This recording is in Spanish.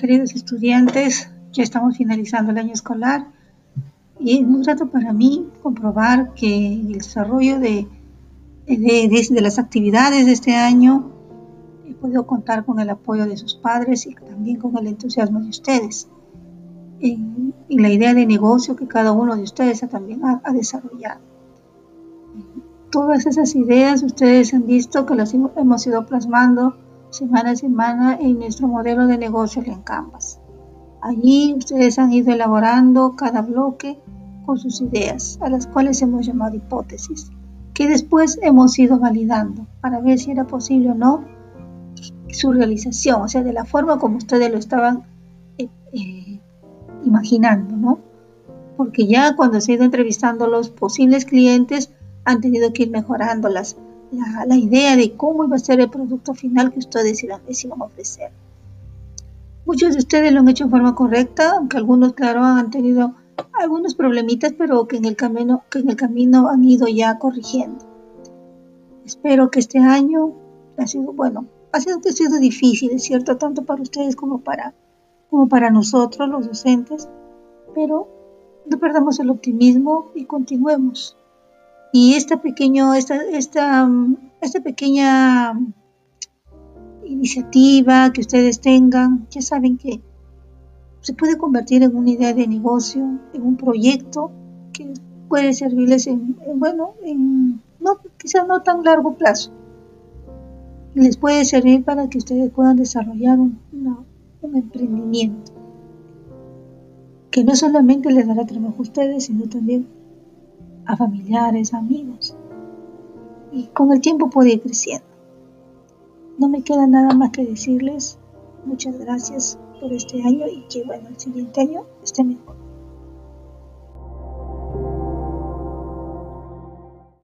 queridos estudiantes, ya estamos finalizando el año escolar y es muy grato para mí comprobar que el desarrollo de, de, las actividades de este año he podido contar con el apoyo de sus padres y también con el entusiasmo de ustedes en, la idea de negocio que cada uno de ustedes también ha, ha desarrollado. Todas esas ideas ustedes han visto que las hemos ido plasmando semana a semana en nuestro modelo de negocio en Canvas. Allí ustedes han ido elaborando cada bloque con sus ideas, a las cuales hemos llamado hipótesis, que después hemos ido validando para ver si era posible o no su realización, o sea, de la forma como ustedes lo estaban eh, eh, imaginando, ¿no? Porque ya cuando se ha ido entrevistando los posibles clientes, han tenido que ir mejorando la, idea de cómo iba a ser el producto final que ustedes iban, a ofrecer. Muchos de ustedes lo han hecho en forma correcta, aunque algunos, claro, han tenido algunos problemitas, pero que en el camino, que en el camino han ido ya corrigiendo. Espero que este año ha sido, bueno, ha sido, ha sido difícil, es cierto, tanto para ustedes como para, como para nosotros, los docentes, pero no perdamos el optimismo y continuemos. Y esta, pequeño, esta, esta, esta pequeña iniciativa que ustedes tengan, ya saben que se puede convertir en una idea de negocio, en un proyecto que puede servirles en, bueno, en no, quizás no tan largo plazo. Les puede servir para que ustedes puedan desarrollar un, un emprendimiento que no solamente les dará trabajo a ustedes, sino también a familiares, amigos. Y con el tiempo puede ir creciendo. No me queda nada más que decirles muchas gracias por este año y que bueno, el siguiente año esté mejor.